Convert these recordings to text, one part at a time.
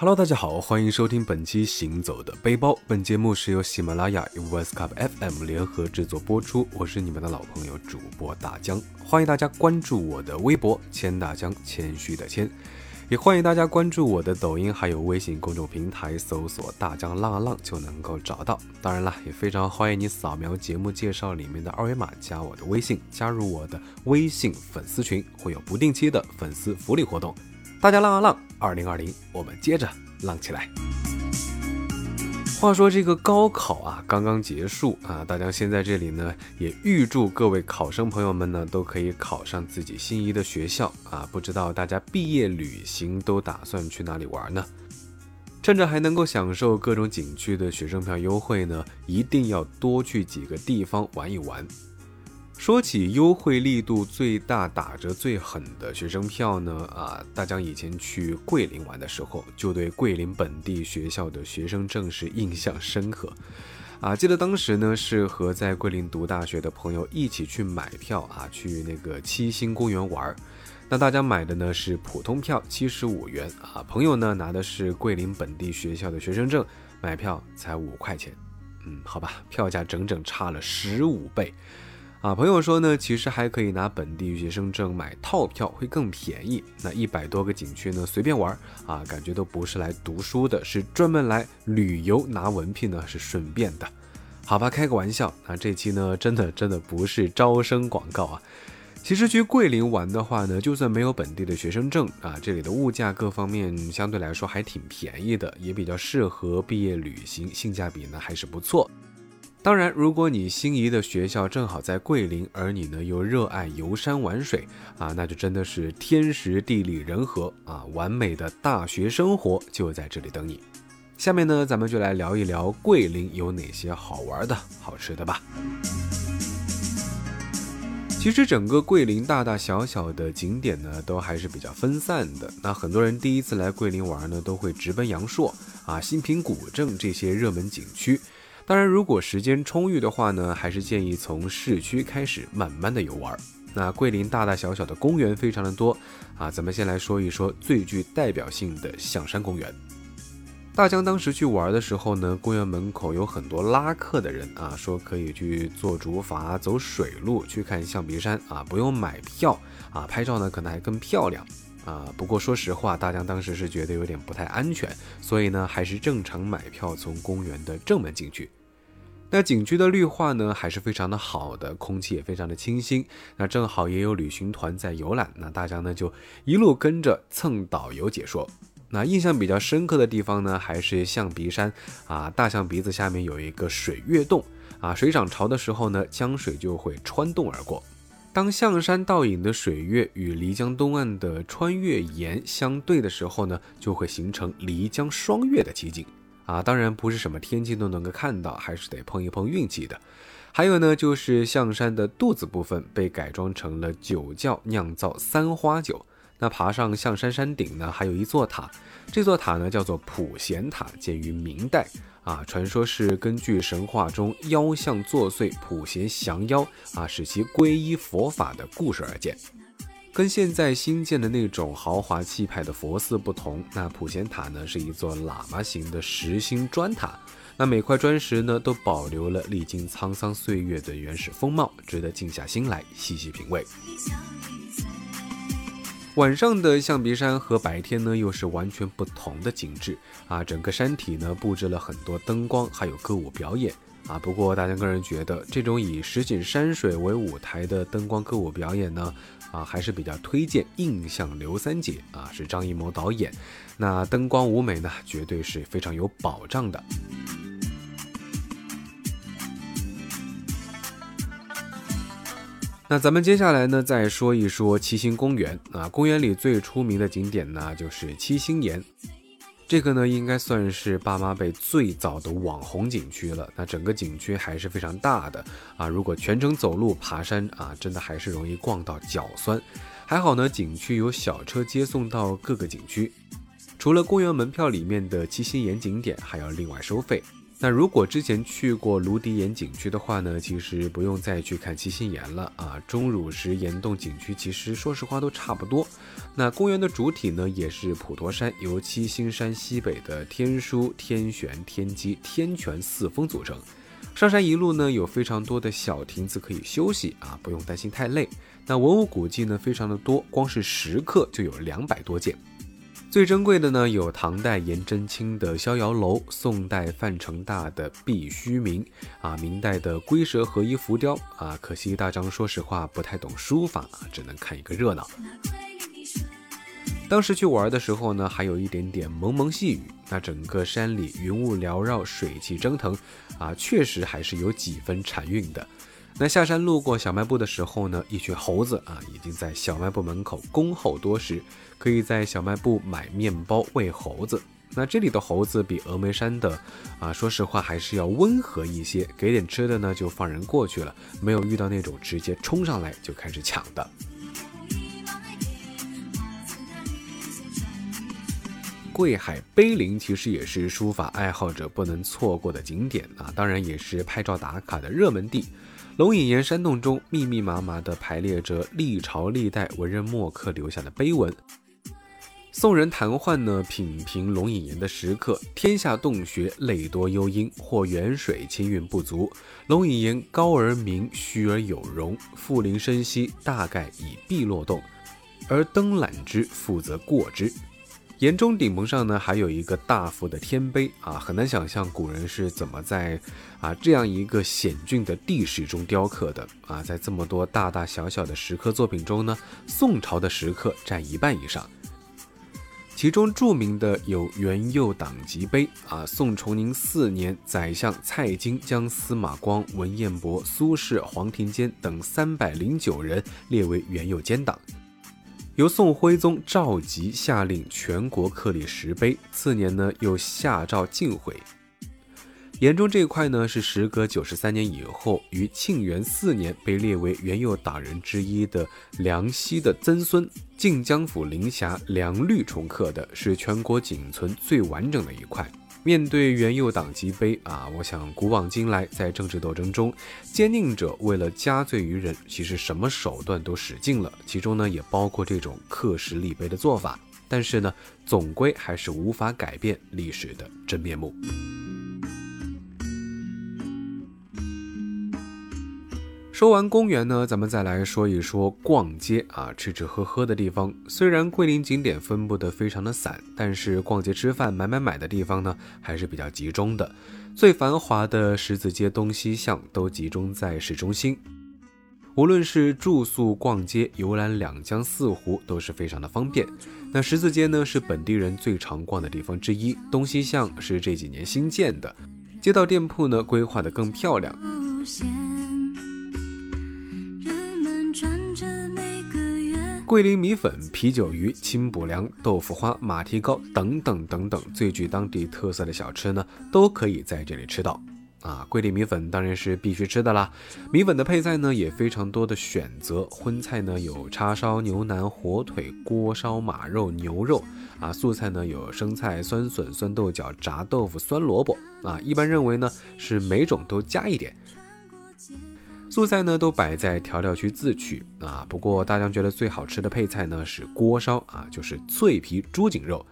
Hello，大家好，欢迎收听本期《行走的背包》。本节目是由喜马拉雅与 West Cup FM 联合制作播出。我是你们的老朋友主播大江，欢迎大家关注我的微博“千大江”，谦虚的谦。也欢迎大家关注我的抖音，还有微信公众平台，搜索“大江浪浪”就能够找到。当然了，也非常欢迎你扫描节目介绍里面的二维码，加我的微信，加入我的微信粉丝群，会有不定期的粉丝福利活动。大家浪啊浪！二零二零，我们接着浪起来。话说这个高考啊，刚刚结束啊，大家先在这里呢，也预祝各位考生朋友们呢，都可以考上自己心仪的学校啊。不知道大家毕业旅行都打算去哪里玩呢？趁着还能够享受各种景区的学生票优惠呢，一定要多去几个地方玩一玩。说起优惠力度最大、打折最狠的学生票呢？啊，大江以前去桂林玩的时候，就对桂林本地学校的学生证是印象深刻。啊，记得当时呢是和在桂林读大学的朋友一起去买票啊，去那个七星公园玩。那大家买的呢是普通票，七十五元啊。朋友呢拿的是桂林本地学校的学生证，买票才五块钱。嗯，好吧，票价整整差了十五倍。啊，朋友说呢，其实还可以拿本地学生证买套票，会更便宜。那一百多个景区呢，随便玩啊，感觉都不是来读书的，是专门来旅游拿文凭呢，是顺便的。好吧，开个玩笑。那这期呢，真的真的不是招生广告啊。其实去桂林玩的话呢，就算没有本地的学生证啊，这里的物价各方面相对来说还挺便宜的，也比较适合毕业旅行，性价比呢还是不错。当然，如果你心仪的学校正好在桂林，而你呢又热爱游山玩水啊，那就真的是天时地利人和啊，完美的大学生活就在这里等你。下面呢，咱们就来聊一聊桂林有哪些好玩的好吃的吧。其实整个桂林大大小小的景点呢，都还是比较分散的。那很多人第一次来桂林玩呢，都会直奔阳朔啊、新平古镇这些热门景区。当然，如果时间充裕的话呢，还是建议从市区开始慢慢的游玩。那桂林大大小小的公园非常的多啊，咱们先来说一说最具代表性的象山公园。大江当时去玩的时候呢，公园门口有很多拉客的人啊，说可以去坐竹筏走水路去看象鼻山啊，不用买票啊，拍照呢可能还更漂亮啊。不过说实话，大江当时是觉得有点不太安全，所以呢，还是正常买票从公园的正门进去。那景区的绿化呢，还是非常的好的，空气也非常的清新。那正好也有旅行团在游览，那大家呢就一路跟着蹭导游解说。那印象比较深刻的地方呢，还是象鼻山啊，大象鼻子下面有一个水月洞啊，水涨潮的时候呢，江水就会穿洞而过。当象山倒影的水月与漓江东岸的穿越岩相对的时候呢，就会形成漓江双月的奇景。啊，当然不是什么天气都能够看到，还是得碰一碰运气的。还有呢，就是象山的肚子部分被改装成了酒窖酿造三花酒。那爬上象山山顶呢，还有一座塔，这座塔呢叫做普贤塔，建于明代啊，传说是根据神话中妖象作祟，普贤降妖啊，使其皈依佛法的故事而建。跟现在新建的那种豪华气派的佛寺不同，那普贤塔呢是一座喇嘛型的实心砖塔，那每块砖石呢都保留了历经沧桑岁月的原始风貌，值得静下心来细细品味。晚上的象鼻山和白天呢又是完全不同的景致啊，整个山体呢布置了很多灯光，还有歌舞表演啊。不过大家个人觉得，这种以实景山水为舞台的灯光歌舞表演呢？啊，还是比较推荐《印象刘三姐》啊，是张艺谋导演。那灯光舞美呢，绝对是非常有保障的。那咱们接下来呢，再说一说七星公园啊。公园里最出名的景点呢，就是七星岩。这个呢，应该算是爸妈辈最早的网红景区了。那整个景区还是非常大的啊，如果全程走路爬山啊，真的还是容易逛到脚酸。还好呢，景区有小车接送到各个景区。除了公园门票里面的七星岩景点，还要另外收费。那如果之前去过芦笛岩景区的话呢，其实不用再去看七星岩了啊。钟乳石岩洞景区其实说实话都差不多。那公园的主体呢，也是普陀山，由七星山西北的天枢、天玄、天机、天泉四峰组成。上山一路呢，有非常多的小亭子可以休息啊，不用担心太累。那文物古迹呢，非常的多，光是石刻就有两百多件。最珍贵的呢，有唐代颜真卿的逍遥楼，宋代范成大的碧虚铭，啊，明代的龟蛇合一浮雕，啊，可惜大张说实话不太懂书法，只能看一个热闹。当时去玩的时候呢，还有一点点蒙蒙细雨，那整个山里云雾缭绕，水汽蒸腾，啊，确实还是有几分禅韵的。那下山路过小卖部的时候呢，一群猴子啊，已经在小卖部门口恭候多时，可以在小卖部买面包喂猴子。那这里的猴子比峨眉山的啊，说实话还是要温和一些，给点吃的呢就放人过去了，没有遇到那种直接冲上来就开始抢的。贵海碑林其实也是书法爱好者不能错过的景点啊，当然也是拍照打卡的热门地。龙隐岩山洞中密密麻麻地排列着历朝历代文人墨客留下的碑文。宋人谭焕呢品评龙隐岩的石刻：天下洞穴泪多幽阴，或远水清韵不足。龙隐岩高而明，虚而有容，富临深溪，大概以碧落洞，而登览之，负则过之。岩中顶棚上呢，还有一个大幅的天碑啊，很难想象古人是怎么在啊这样一个险峻的地势中雕刻的啊。在这么多大大小小的石刻作品中呢，宋朝的石刻占一半以上，其中著名的有元佑党籍碑啊，宋崇宁四年，宰相蔡京将司马光、文彦博、苏轼、黄庭坚等三百零九人列为元佑奸党。由宋徽宗赵佶下令全国刻立石碑，次年呢又下诏禁毁。岩中这块呢是时隔九十三年以后，于庆元四年被列为元佑党人之一的梁溪的曾孙晋江府临霞梁律重刻的，是全国仅存最完整的一块。面对元佑党籍碑啊，我想古往今来，在政治斗争中，奸佞者为了加罪于人，其实什么手段都使尽了，其中呢也包括这种刻石立碑的做法。但是呢，总归还是无法改变历史的真面目。说完公园呢，咱们再来说一说逛街啊，吃吃喝喝的地方。虽然桂林景点分布的非常的散，但是逛街、吃饭、买买买的地方呢，还是比较集中的。最繁华的十字街东西巷都集中在市中心。无论是住宿、逛街、游览两江四湖，都是非常的方便。那十字街呢，是本地人最常逛的地方之一。东西巷是这几年新建的，街道店铺呢，规划的更漂亮。桂林米粉、啤酒鱼、清补凉、豆腐花、马蹄糕等等等等，最具当地特色的小吃呢，都可以在这里吃到。啊，桂林米粉当然是必须吃的啦。米粉的配菜呢也非常多的选择，荤菜呢有叉烧、牛腩、火腿、锅烧马肉、牛肉。啊，素菜呢有生菜、酸笋、酸豆角、炸豆腐、酸萝卜。啊，一般认为呢是每种都加一点。素菜呢都摆在调料区自取啊，不过大江觉得最好吃的配菜呢是锅烧啊，就是脆皮猪颈肉。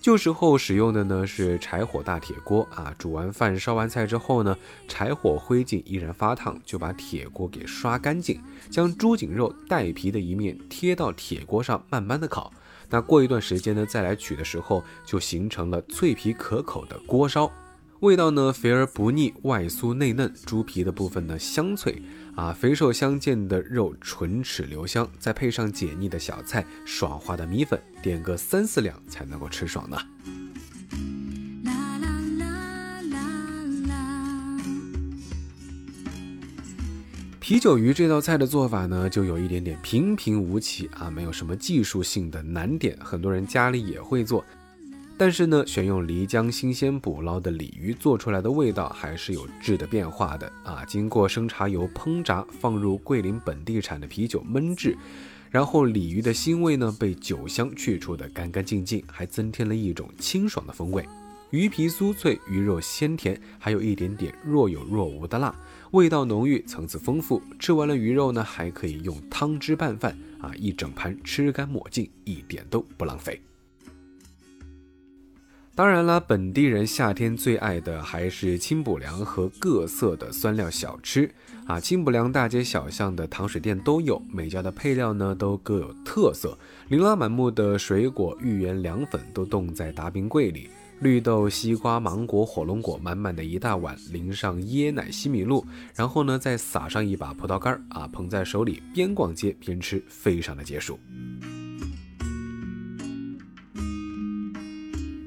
旧时候使用的呢是柴火大铁锅啊，煮完饭烧完菜之后呢，柴火灰烬依然发烫，就把铁锅给刷干净，将猪颈肉带皮的一面贴到铁锅上慢慢的烤。那过一段时间呢再来取的时候，就形成了脆皮可口的锅烧。味道呢肥而不腻，外酥内嫩，猪皮的部分呢香脆，啊肥瘦相间的肉唇齿留香，再配上解腻的小菜，爽滑的米粉，点个三四两才能够吃爽呢。啤酒鱼这道菜的做法呢，就有一点点平平无奇啊，没有什么技术性的难点，很多人家里也会做。但是呢，选用漓江新鲜捕捞的鲤鱼做出来的味道还是有质的变化的啊！经过生茶油烹炸，放入桂林本地产的啤酒焖制，然后鲤鱼的腥味呢被酒香去除的干干净净，还增添了一种清爽的风味。鱼皮酥脆，鱼肉鲜甜，还有一点点若有若无的辣，味道浓郁，层次丰富。吃完了鱼肉呢，还可以用汤汁拌饭啊，一整盘吃干抹净，一点都不浪费。当然了，本地人夏天最爱的还是清补凉和各色的酸料小吃啊！清补凉大街小巷的糖水店都有，每家的配料呢都各有特色，琳琅满目的水果、芋圆、凉粉都冻在大冰柜里，绿豆、西瓜、芒果、火龙果，满满的一大碗，淋上椰奶、西米露，然后呢再撒上一把葡萄干儿啊，捧在手里，边逛街边吃，非常的解暑。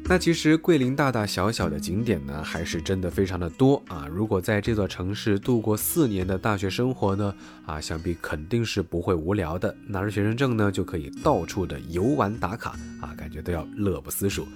那其实桂林大大小小的景点呢，还是真的非常的多啊！如果在这座城市度过四年的大学生活呢，啊，想必肯定是不会无聊的。拿着学生证呢，就可以到处的游玩打卡啊，感觉都要乐不思蜀。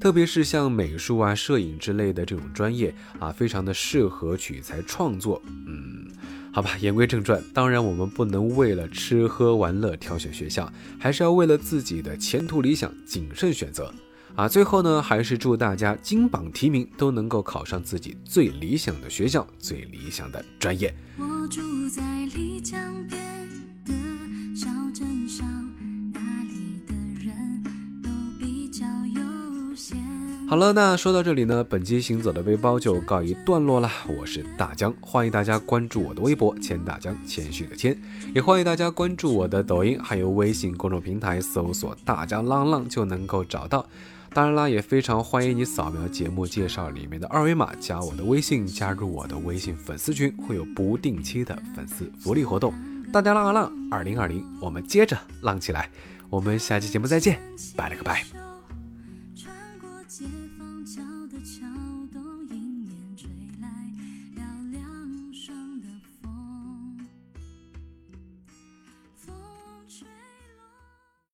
特别是像美术啊、摄影之类的这种专业啊，非常的适合取材创作。嗯，好吧，言归正传，当然我们不能为了吃喝玩乐挑选学校，还是要为了自己的前途理想谨慎选择。啊，最后呢，还是祝大家金榜题名，都能够考上自己最理想的学校、最理想的专业。我住在丽江边的小镇上，那里的人都比较悠闲。好了，那说到这里呢，本期行走的背包就告一段落了。我是大江，欢迎大家关注我的微博“千大江”，谦虚的谦，也欢迎大家关注我的抖音，还有微信公众平台，搜索“大江浪浪”就能够找到。当然啦，也非常欢迎你扫描节目介绍里面的二维码，加我的微信，加入我的微信粉丝群，会有不定期的粉丝福利活动。大家浪啊浪，二零二零，我们接着浪起来！我们下期节目再见，拜了个拜。